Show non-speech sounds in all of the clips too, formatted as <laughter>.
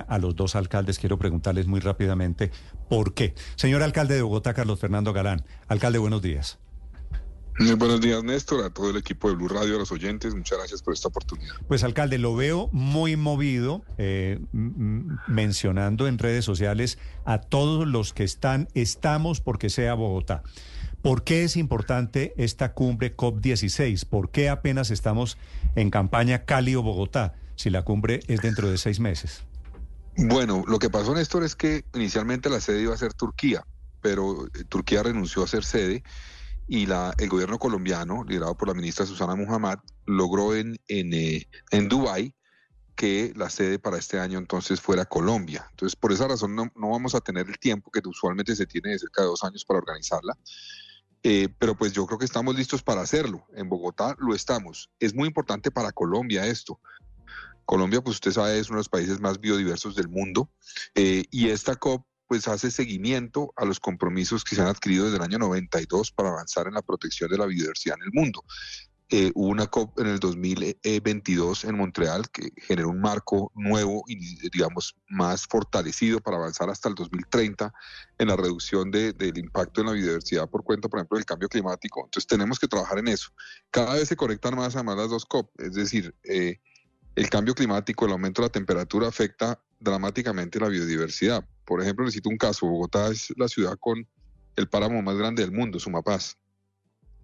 a los dos alcaldes. Quiero preguntarles muy rápidamente por qué. Señor alcalde de Bogotá, Carlos Fernando Galán. Alcalde, buenos días. Muy buenos días, Néstor, a todo el equipo de Blue Radio, a los oyentes. Muchas gracias por esta oportunidad. Pues, alcalde, lo veo muy movido, eh, mencionando en redes sociales a todos los que están, estamos porque sea Bogotá. ¿Por qué es importante esta cumbre COP16? ¿Por qué apenas estamos en campaña Cali o Bogotá si la cumbre es dentro de seis meses? Bueno, lo que pasó, Néstor, es que inicialmente la sede iba a ser Turquía, pero eh, Turquía renunció a ser sede y la, el gobierno colombiano, liderado por la ministra Susana Muhammad, logró en, en, eh, en Dubái que la sede para este año entonces fuera Colombia. Entonces, por esa razón no, no, vamos a tener el tiempo que usualmente se tiene de cerca de dos años para organizarla. Eh, pero pues yo creo que estamos listos para hacerlo. En Bogotá lo estamos. Es muy importante para Colombia esto. Colombia, pues usted sabe, es uno de los países más biodiversos del mundo. Eh, y esta COP pues hace seguimiento a los compromisos que se han adquirido desde el año 92 para avanzar en la protección de la biodiversidad en el mundo. Eh, hubo una COP en el 2022 en Montreal que generó un marco nuevo y, digamos, más fortalecido para avanzar hasta el 2030 en la reducción de, del impacto en la biodiversidad por cuenta, por ejemplo, del cambio climático. Entonces, tenemos que trabajar en eso. Cada vez se conectan más a más las dos COP, es decir, eh, el cambio climático, el aumento de la temperatura afecta dramáticamente la biodiversidad. Por ejemplo, necesito un caso. Bogotá es la ciudad con el páramo más grande del mundo, Sumapaz.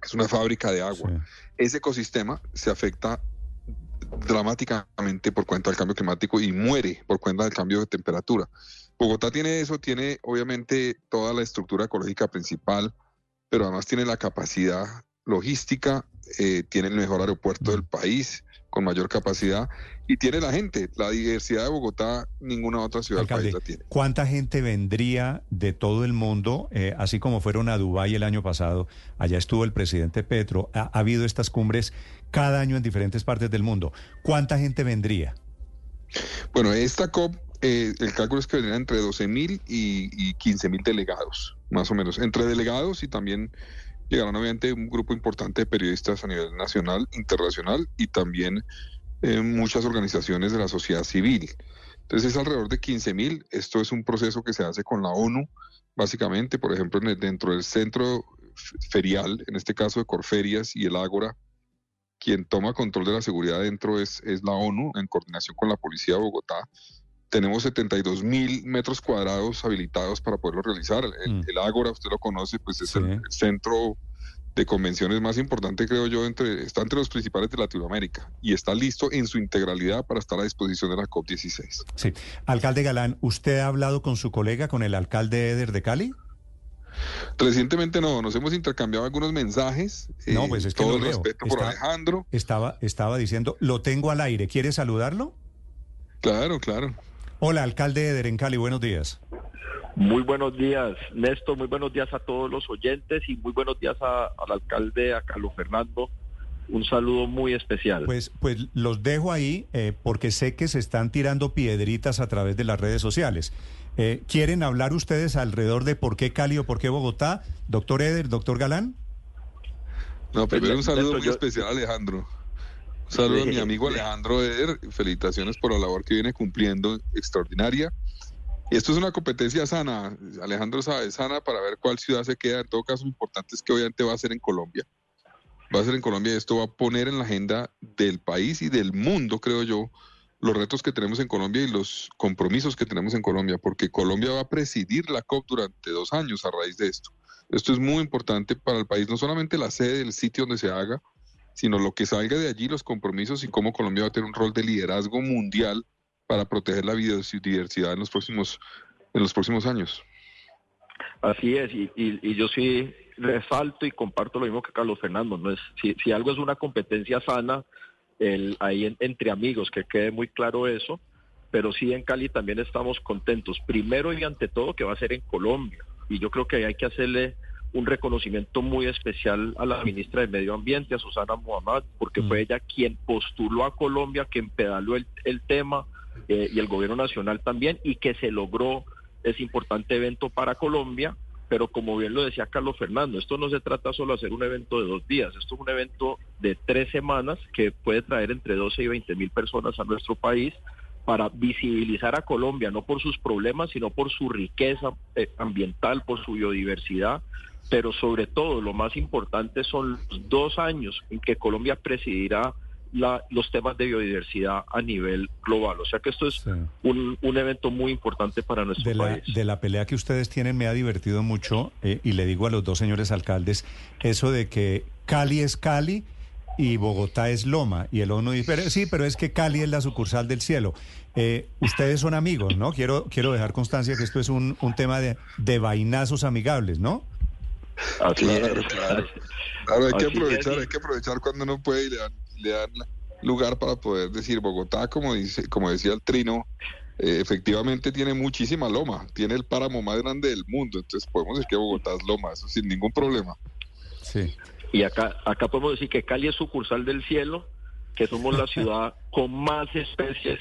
Es una fábrica de agua. Ese ecosistema se afecta dramáticamente por cuenta del cambio climático y muere por cuenta del cambio de temperatura. Bogotá tiene eso, tiene obviamente toda la estructura ecológica principal, pero además tiene la capacidad logística, eh, tiene el mejor aeropuerto del país, con mayor capacidad y tiene la gente. La diversidad de Bogotá, ninguna otra ciudad del país la tiene. ¿Cuánta gente vendría de todo el mundo, eh, así como fueron a Dubái el año pasado? Allá estuvo el presidente Petro. Ha, habido estas cumbres cada año en diferentes partes del mundo. ¿Cuánta gente vendría? Bueno, esta COP, eh, el cálculo es que vendrían entre 12 mil y, y 15 mil delegados, más o menos. Entre delegados y también llegarán obviamente un grupo importante de periodistas a nivel nacional, internacional y también eh, muchas organizaciones de la sociedad civil. Entonces es alrededor de 15 mil. Esto es un proceso que se hace con la ONU, básicamente, por ejemplo, dentro del centro ferial, en este caso de Corferias y el Ágora, quien toma control de la seguridad dentro es, es la ONU, en coordinación con la Policía de Bogotá tenemos 72 mil metros cuadrados habilitados para poderlo realizar. El, mm. Ágora, usted lo conoce, pues es el, centro de convenciones más importante, creo yo, entre, está entre los principales de Latinoamérica y está listo en su integralidad para estar a disposición de la COP16. Sí. Alcalde Galán, ¿usted ha hablado con su colega, con el alcalde Eder de Cali? Recientemente no, nos hemos intercambiado algunos mensajes. No, pues es que todo el respeto por Alejandro. Estaba, estaba diciendo, lo tengo al aire, ¿quiere saludarlo? Claro, claro. Hola, alcalde de Cali, buenos días. Muy buenos días, Néstor, muy buenos días a todos los oyentes y muy buenos días al alcalde, a Carlos Fernando. Un saludo muy especial. Pues, pues los dejo ahí eh, porque sé que se están tirando piedritas a través de las redes sociales. Eh, ¿Quieren hablar ustedes alrededor de por qué Cali o por qué Bogotá? Doctor Eder, doctor Galán. No, primero un saludo muy especial Alejandro. Saludos a mi amigo Alejandro Eder, felicitaciones por la labor que viene cumpliendo, extraordinaria. Esto es una competencia sana, Alejandro sabe, sana para ver cuál ciudad se queda. En todo caso, lo importante es que obviamente va a ser en Colombia. Va a ser en Colombia y esto va a poner en la agenda del país y del mundo, creo yo, los retos que tenemos en Colombia y los compromisos que tenemos en Colombia, porque Colombia va a presidir la COP durante dos años a raíz de esto. Esto es muy importante para el país, no solamente la sede del sitio donde se haga, sino lo que salga de allí, los compromisos y cómo Colombia va a tener un rol de liderazgo mundial para proteger la biodiversidad en los próximos, en los próximos años. Así es, y, yo sí resalto y comparto lo mismo que Carlos Fernando, no es si, algo es una competencia sana, el, ahí entre amigos, que quede muy claro eso, pero sí en Cali también estamos contentos, primero y ante todo que va a ser en Colombia, y yo creo que hay que hacerle un reconocimiento muy especial a la ministra de Medio Ambiente, a Susana Muhammad, porque fue mm. ella quien postuló a Colombia, quien pedaló el, tema eh, y el gobierno nacional también, y que se logró ese importante evento para Colombia. Pero como bien lo decía Carlos Fernando, esto no se trata solo de hacer un evento de dos días, esto es un evento de tres semanas que puede traer entre 12 y 20 mil personas a nuestro país para visibilizar a Colombia, no por sus problemas, sino por su riqueza eh, ambiental, por su biodiversidad, pero sobre todo lo más importante son los dos años en que Colombia presidirá los temas de biodiversidad a nivel global. O sea que esto es un, evento muy importante para nuestro de país. La, de la pelea que ustedes tienen me ha divertido mucho eh, y le digo a los dos señores alcaldes eso de que Cali es Cali y Bogotá es Loma. Y el ONU dice, sí, pero es que Cali es la sucursal del cielo. Eh, ustedes son amigos, ¿no? Quiero, quiero dejar constancia que esto es un, un tema de, de vainazos amigables, ¿no? Claro, claro. hay que aprovechar, hay que aprovechar cuando uno puede y le dan, le dan lugar para poder decir Bogotá, como dice, como decía el Trino, eh, efectivamente tiene muchísima loma, tiene el páramo más grande del mundo, entonces podemos decir que Bogotá es loma, eso sin ningún problema. Sí. Y acá, acá podemos decir que Cali es sucursal del cielo, que somos la ciudad <laughs> con más especies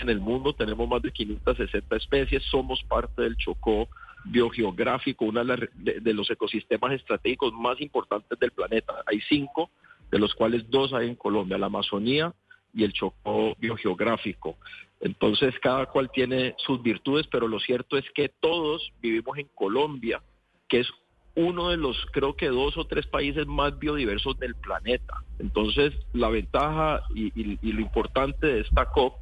en el mundo, tenemos más de 560 especies, somos parte del Chocó biogeográfico, uno de, los ecosistemas estratégicos más importantes del planeta. Hay cinco, de los cuales dos hay en Colombia, la Amazonía y el Chocó biogeográfico. Entonces, cada cual tiene sus virtudes, pero lo cierto es que todos vivimos en Colombia, que es uno de los, creo que dos o tres países más biodiversos del planeta. Entonces, la ventaja y, lo importante de esta COP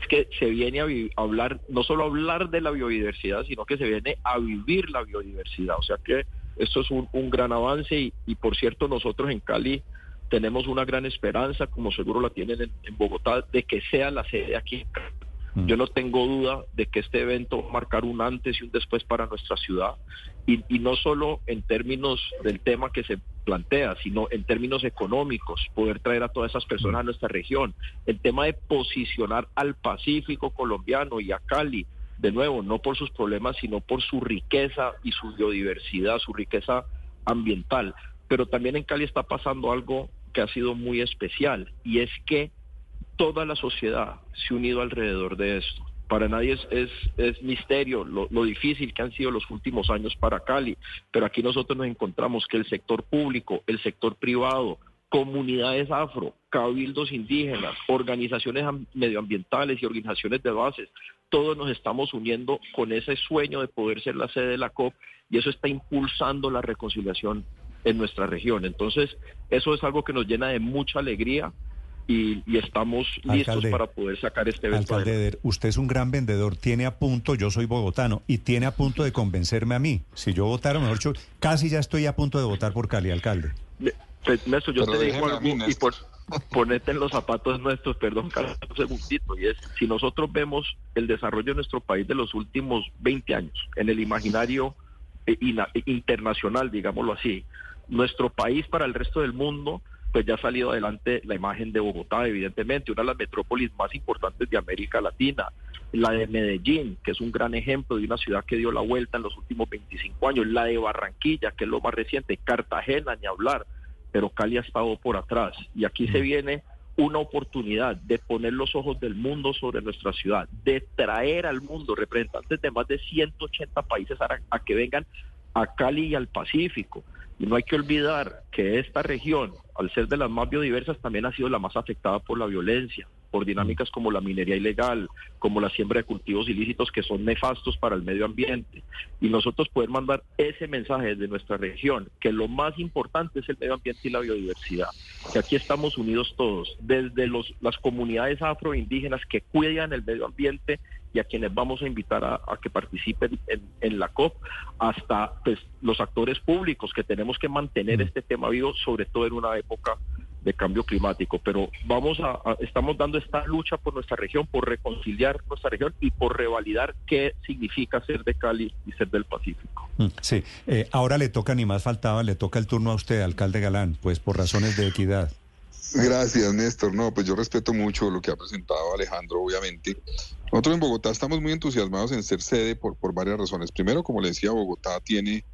es que se viene a, hablar, no solo hablar de la biodiversidad, sino que se viene a vivir la biodiversidad. O sea que esto es un, gran avance y, por cierto, nosotros en Cali tenemos una gran esperanza, como seguro la tienen en, en Bogotá, de que sea la sede aquí Mm. Yo no tengo duda de que este evento va a marcar un antes y un después para nuestra ciudad, y, no solo en términos del tema que se plantea, sino en términos económicos, poder traer a todas esas personas a nuestra región. El tema de posicionar al Pacífico colombiano y a Cali, de nuevo, no por sus problemas, sino por su riqueza y su biodiversidad, su riqueza ambiental. Pero también en Cali está pasando algo que ha sido muy especial, y es que toda la sociedad se ha unido alrededor de esto. Para nadie es, misterio lo, difícil que han sido los últimos años para Cali, pero aquí nosotros nos encontramos que el sector público, el sector privado, comunidades afro, cabildos indígenas, organizaciones medioambientales y organizaciones de bases, todos nos estamos uniendo con ese sueño de poder ser la sede de la COP y eso está impulsando la reconciliación en nuestra región. Entonces, eso es algo que nos llena de mucha alegría y, estamos listos para poder sacar este evento. Alcalde, usted es un gran vendedor, tiene a punto, yo soy bogotano, y tiene a punto de convencerme a mí. Si yo votara, mejor dicho, casi ya estoy a punto de votar por Cali, alcalde. Pues, Néstor, yo te digo algo, y por, ponerte en los zapatos nuestros, perdón, Carlos, un segundito, y es, si nosotros vemos el desarrollo de nuestro país de los últimos 20 años, en el imaginario eh, internacional, digámoslo así, nuestro país para el resto del mundo pues ya ha salido adelante la imagen de Bogotá, evidentemente, una de las metrópolis más importantes de América Latina, la de Medellín, que es un gran ejemplo de una ciudad que dio la vuelta en los últimos 25 años, la de Barranquilla, que es lo más reciente, Cartagena, ni hablar, pero Cali ha estado por atrás. Y aquí se viene una oportunidad de poner los ojos del mundo sobre nuestra ciudad, de traer al mundo representantes de más de 180 países a que vengan a Cali y al Pacífico. Y no hay que olvidar que esta región, al ser de las más biodiversas, también ha sido la más afectada por la violencia, por dinámicas como la minería ilegal, como la siembra de cultivos ilícitos que son nefastos para el medio ambiente. Y nosotros poder mandar ese mensaje desde nuestra región, que lo más importante es el medio ambiente y la biodiversidad, que aquí estamos unidos todos, desde los, las comunidades afroindígenas que cuidan el medio ambiente y a quienes vamos a invitar a, que participen en, la COP, hasta pues, los actores públicos que tenemos que mantener mm. este tema vivo, sobre todo en una época de cambio climático. Pero vamos a, estamos dando esta lucha por nuestra región, por reconciliar nuestra región y por revalidar qué significa ser de Cali y ser del Pacífico. Mm, sí, eh, ahora le toca, ni más faltaba, le toca el turno a usted, alcalde Galán, pues por razones de equidad. Gracias, Néstor. No, pues yo respeto mucho lo que ha presentado Alejandro, obviamente. Nosotros en Bogotá estamos muy entusiasmados en ser sede por, varias razones. Primero, como le decía, Bogotá tiene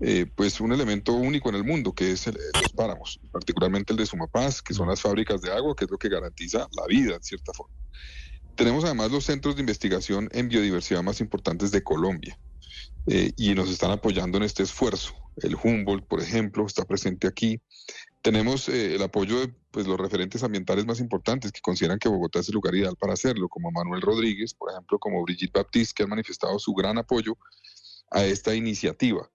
eh, pues un elemento único en el mundo, que es los páramos, particularmente el de Sumapaz, que son las fábricas de agua, que es lo que garantiza la vida, en cierta forma. Tenemos además los centros de investigación en biodiversidad más importantes de Colombia eh, y nos están apoyando en este esfuerzo. El Humboldt, por ejemplo, está presente aquí. Tenemos eh, el apoyo de pues, los referentes ambientales más importantes que consideran que Bogotá es el lugar ideal para hacerlo, como Manuel Rodríguez, por ejemplo, como Brigitte Baptiste, que han manifestado su gran apoyo a esta iniciativa.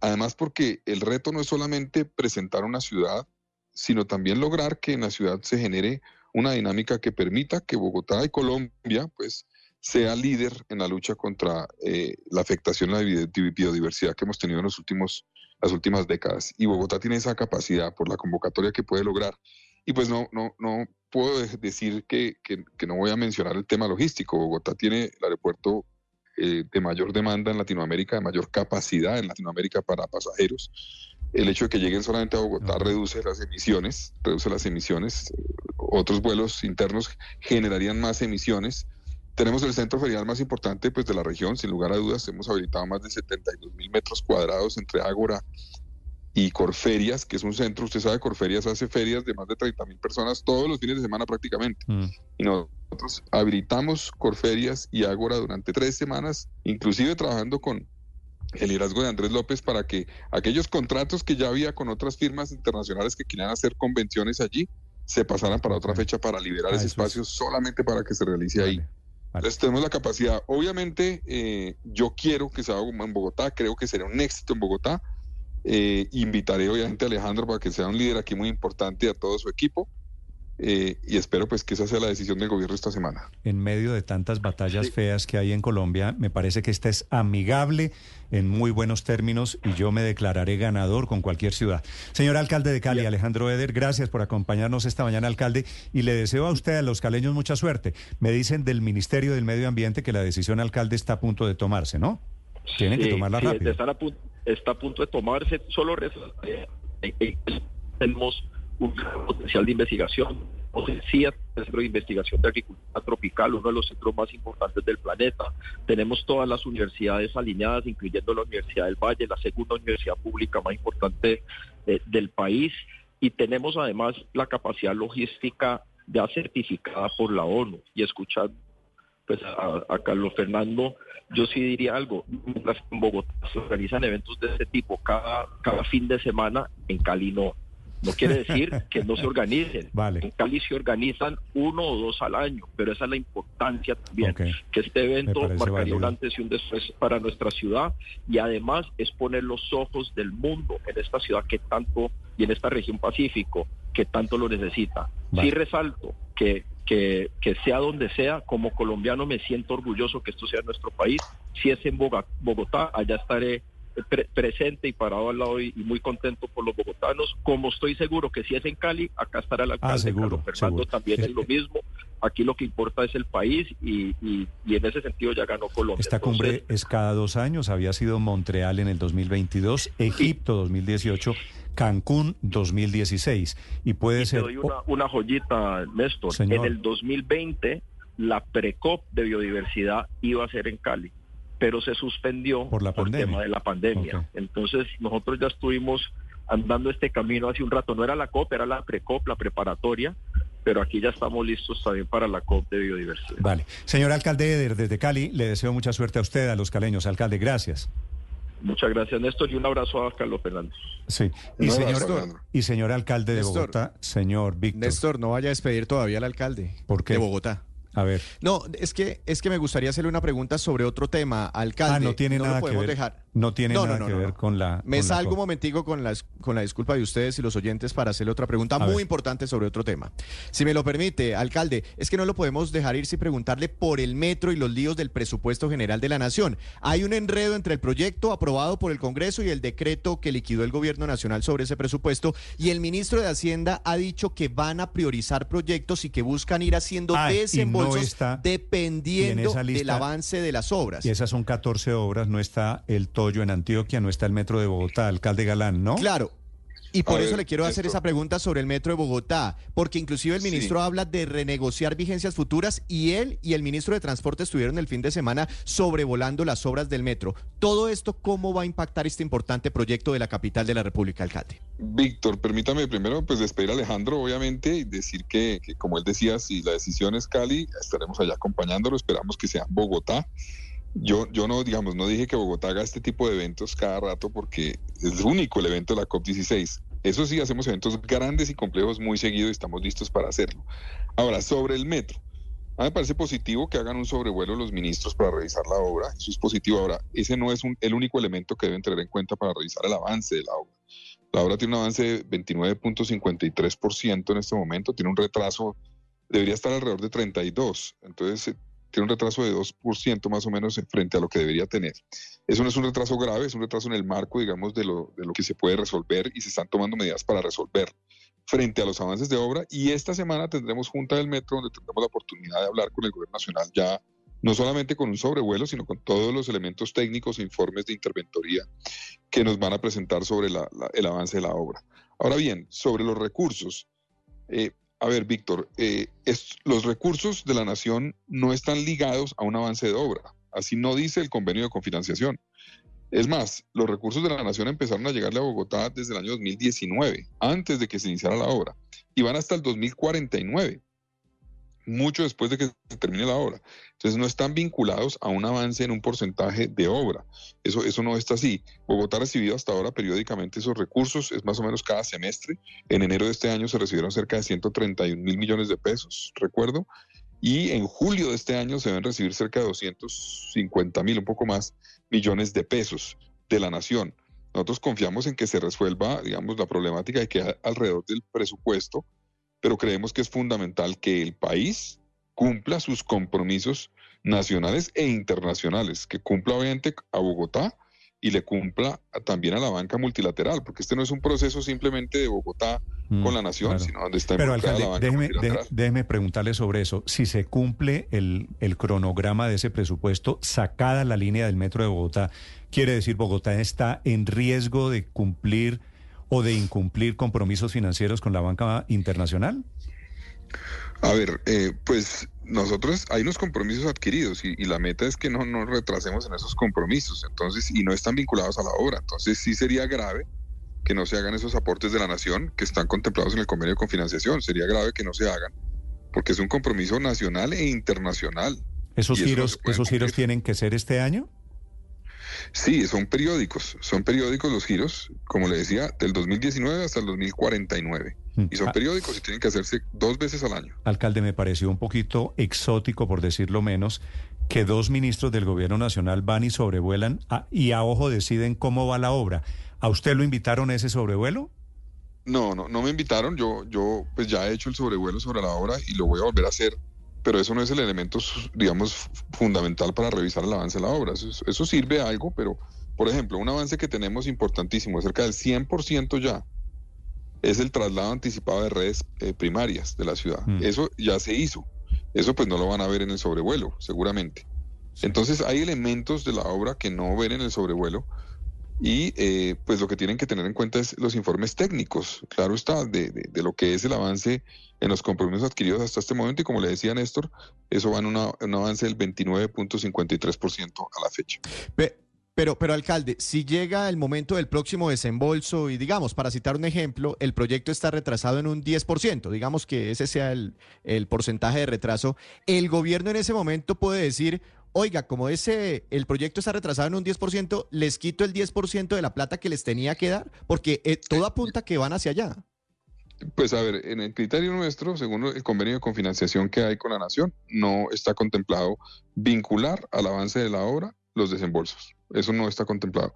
Además, porque el reto no es solamente presentar una ciudad, sino también lograr que en la ciudad se genere una dinámica que permita que Bogotá y Colombia, pues, sea líder en la lucha contra eh, la afectación a la biodiversidad que hemos tenido en los últimos, las últimas décadas. Y Bogotá tiene esa capacidad por la convocatoria que puede lograr. Y pues no, no, no puedo decir que, que, no voy a mencionar el tema logístico. Bogotá tiene el aeropuerto eh, de mayor demanda en Latinoamérica, de mayor capacidad en Latinoamérica para pasajeros. El hecho de que lleguen solamente a Bogotá reduce las emisiones, reduce las emisiones. Otros vuelos internos generarían más emisiones tenemos el centro ferial más importante pues, de la región, sin lugar a dudas. Hemos habilitado más de 72 mil metros cuadrados entre Ágora y Corferias, que es un centro, usted sabe, Corferias hace ferias de más de 30 mil personas todos los fines de semana prácticamente. Mm. Y nosotros habilitamos Corferias y Ágora durante tres semanas, inclusive trabajando con el liderazgo de Andrés López para que aquellos contratos que ya había con otras firmas internacionales que quieran hacer convenciones allí, se pasaran para otra fecha para liberar ah, ese espacio solamente para que se realice ahí. Tenemos la capacidad. Obviamente, eh, yo quiero que se haga en Bogotá, creo que sería un éxito en Bogotá. Eh, invitaré obviamente a Alejandro para que sea un líder aquí muy importante y a todo su equipo. Eh, y espero pues que esa sea la decisión del gobierno esta semana. En medio de tantas batallas feas que hay en Colombia, me parece que esta es amigable en muy buenos términos y yo me declararé ganador con cualquier ciudad. Señor alcalde de Cali, Alejandro Eder, gracias por acompañarnos esta mañana, alcalde, y le deseo a usted, a los caleños, mucha suerte. Me dicen del Ministerio del Medio Ambiente que la decisión alcalde está a punto de tomarse, ¿no? Tienen que tomarla rápido. Está a, punto, está a punto de tomarse, solo eh, eh, tenemos un potencial de investigación. el Centro de Investigación de Agricultura Tropical, uno de los centros más importantes del planeta. Tenemos todas las universidades alineadas, incluyendo la Universidad del Valle, la segunda universidad pública más importante eh, del país. Y tenemos además la capacidad logística ya certificada por la ONU. Y escuchando pues, a, Carlos Fernando, yo sí diría algo. En Bogotá se organizan eventos de este tipo cada, cada fin de semana, en Cali no no quiere decir que no se organicen. <laughs> En Cali se organizan uno o dos al año, pero esa es la importancia también, que este evento marcaría un antes y un después para nuestra ciudad y además es poner los ojos del mundo en esta ciudad que tanto y en esta región Pacífico que tanto lo necesita. Sí resalto que, que, que sea donde sea, como colombiano me siento orgulloso que esto sea nuestro país. Si es en Bogotá, allá estaré presente y parado al lado y, muy contento por los bogotanos, como estoy seguro que si es en Cali, acá estará el alcalde ah, seguro, Fernando también es lo mismo. Aquí lo que importa es el país y, en ese sentido ya ganó Colombia. Esta cumbre es cada dos años, había sido Montreal en el 2022, Egipto 2018. Cancún 2016 y puede ser... Te doy una, joyita, Néstor. En el 2020 la Precop de biodiversidad iba a ser en Cali pero se suspendió por, la el tema de la pandemia. Entonces nosotros ya estuvimos andando este camino hace un rato. No era la COP, era la PRECOP, la preparatoria, pero aquí ya estamos listos también para la COP de biodiversidad. Vale. Señor alcalde desde Cali, le deseo mucha suerte a usted, a los caleños. Alcalde, gracias. Muchas gracias, Néstor, y un abrazo a Carlos Fernández. Sí, y, señor, y señor alcalde de Bogotá, señor Víctor. Néstor, no vaya a despedir todavía al alcalde ¿Por qué? de Bogotá. A ver. No, es que es que me gustaría hacerle una pregunta sobre otro tema, alcalde. Ah, no tiene nada que ver. Dejar. No tiene nada que ver con la. Me salgo un momentico con la, con la disculpa de ustedes y los oyentes para hacerle otra pregunta muy importante sobre otro tema. Si me lo permite, alcalde, es que no lo podemos dejar ir sin preguntarle por el metro y los líos del presupuesto general de la Nación. Hay un enredo entre el proyecto aprobado por el Congreso y el decreto que liquidó el Gobierno Nacional sobre ese presupuesto. Y el ministro de Hacienda ha dicho que van a priorizar proyectos y que buscan ir haciendo desembolsos dependiendo del avance de las obras. Y esas son 14 obras, no está el todo en Antioquia, no está el metro de Bogotá, alcalde Galán, ¿no? Claro, y por eso le quiero hacer esa pregunta sobre el metro de Bogotá, porque inclusive el ministro habla de renegociar vigencias futuras y él y el ministro de Transporte estuvieron el fin de semana sobrevolando las obras del metro. Todo esto, ¿cómo va a impactar este importante proyecto de la capital de la República, alcalde? Víctor, permítame primero pues despedir a Alejandro, obviamente, y decir que, que como él decía, si la decisión es Cali, estaremos allá acompañándolo, esperamos que sea Bogotá. Yo, yo no, digamos, no dije que Bogotá haga este tipo de eventos cada rato porque es único el evento de la COP16. Eso sí, hacemos eventos grandes y complejos muy seguido y estamos listos para hacerlo. Ahora, sobre el metro. A mí me parece positivo que hagan un sobrevuelo los ministros para revisar la obra. Eso es positivo. Ahora, ese no es el único elemento que deben tener en cuenta para revisar el avance de la obra. La obra tiene un avance de 29.53% en este momento, tiene un retraso, debería estar alrededor de 32%. Entonces, tiene un retraso de 2% más o menos frente a lo que debería tener. Eso no es un retraso grave, es un retraso en el marco, digamos, de lo, de lo que se puede resolver y se están tomando medidas para resolver frente a los avances de obra. Y esta semana tendremos Junta del Metro, donde tendremos la oportunidad de hablar con el Gobierno Nacional ya no solamente con un sobrevuelo, sino con todos los elementos técnicos e informes de interventoría que nos van a presentar sobre el avance de la obra. Ahora bien, sobre los recursos, eh, a ver, Víctor, eh, los recursos de la nación no están ligados a un avance de obra. Así no dice el convenio de confinanciación. Es más, los recursos de la nación empezaron a llegarle a Bogotá desde el año 2019, antes de que se iniciara la obra, y van hasta el 2049 mucho después de que termine la obra. Entonces no están vinculados a un avance en un porcentaje de obra. Eso, eso no está así. Bogotá ha recibido hasta ahora periódicamente esos recursos, es más o menos cada semestre. En enero de este año se recibieron cerca de 131 mil millones de pesos, recuerdo. Y en julio de este año se deben recibir cerca de 250 mil, un poco más, millones de pesos de la nación. Nosotros confiamos en que se resuelva, digamos, la problemática de que alrededor del presupuesto pero creemos que es fundamental que el país cumpla sus compromisos nacionales e internacionales, que cumpla obviamente a Bogotá y le cumpla también a la banca multilateral, porque este no es un proceso simplemente de Bogotá con mm, la nación, sino donde está Pero alcalde, la banca déjeme, déjeme, preguntarle sobre eso. Si se cumple el, el cronograma de ese presupuesto, sacada la línea del metro de Bogotá, ¿quiere decir Bogotá está en riesgo de cumplir o de incumplir compromisos financieros con la banca internacional? A ver, eh, pues nosotros hay unos compromisos adquiridos y, la meta es que no nos retrasemos en esos compromisos, entonces, y no están vinculados a la obra. Entonces sí sería grave que no se hagan esos aportes de la nación que están contemplados en el convenio con financiación. Sería grave que no se hagan, porque es un compromiso nacional e internacional. ¿Esos giros, esos giros tienen que ser este año? Sí, son periódicos, son periódicos los giros, como le decía, del 2019 hasta el 2049. Mm. Y son ah. periódicos y tienen que hacerse dos veces al año. Alcalde, me pareció un poquito exótico, por decirlo menos, que dos ministros del gobierno nacional van y sobrevuelan y a ojo deciden cómo va la obra. ¿A usted lo invitaron a ese sobrevuelo? No, no, no me invitaron. Yo, yo, pues ya he hecho el sobrevuelo sobre la obra y lo voy a volver a hacer pero eso no es el elemento, digamos, fundamental para revisar el avance de la obra. Eso, sirve a algo, pero, por ejemplo, un avance que tenemos importantísimo, cerca del 100% ya, es el traslado anticipado de redes eh, primarias de la ciudad. Mm. Eso ya se hizo. Eso pues no lo van a ver en el sobrevuelo, seguramente. Entonces hay elementos de la obra que no ven en el sobrevuelo y eh, pues lo que tienen que tener en cuenta es los informes técnicos, claro está, de, lo que es el avance en los compromisos adquiridos hasta este momento y como le decía Néstor, eso va en un avance del 29.53% a la fecha. Pero, pero, alcalde, si llega el momento del próximo desembolso y digamos, para citar un ejemplo, el proyecto está retrasado en un 10%, digamos que ese sea el, el porcentaje de retraso, el gobierno en ese momento puede decir, oiga, como ese el proyecto está retrasado en un 10%, les quito el 10% de la plata que les tenía que dar, porque eh, todo apunta que van hacia allá. Pues a ver, en el criterio nuestro, según el convenio de confinanciación que hay con la Nación, no está contemplado vincular al avance de la obra los desembolsos. Eso no está contemplado.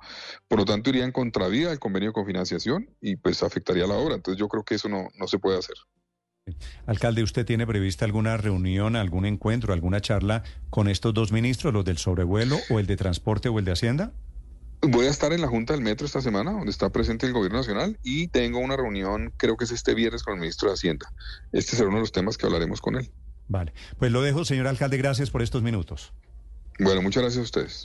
Por lo tanto, iría en contravía del convenio de confinanciación y pues afectaría la obra. Entonces yo creo que eso no, no se puede hacer. Alcalde, ¿usted tiene prevista alguna reunión, algún encuentro, alguna charla con estos dos ministros, los del sobrevuelo o el de transporte o el de Hacienda? Voy a estar en la Junta del Metro esta semana, donde está presente el Gobierno Nacional, y tengo una reunión, creo que es este viernes, con el ministro de Hacienda. Este será uno de los temas que hablaremos con él. Vale, pues lo dejo, señor alcalde, gracias por estos minutos. Bueno, muchas gracias a ustedes.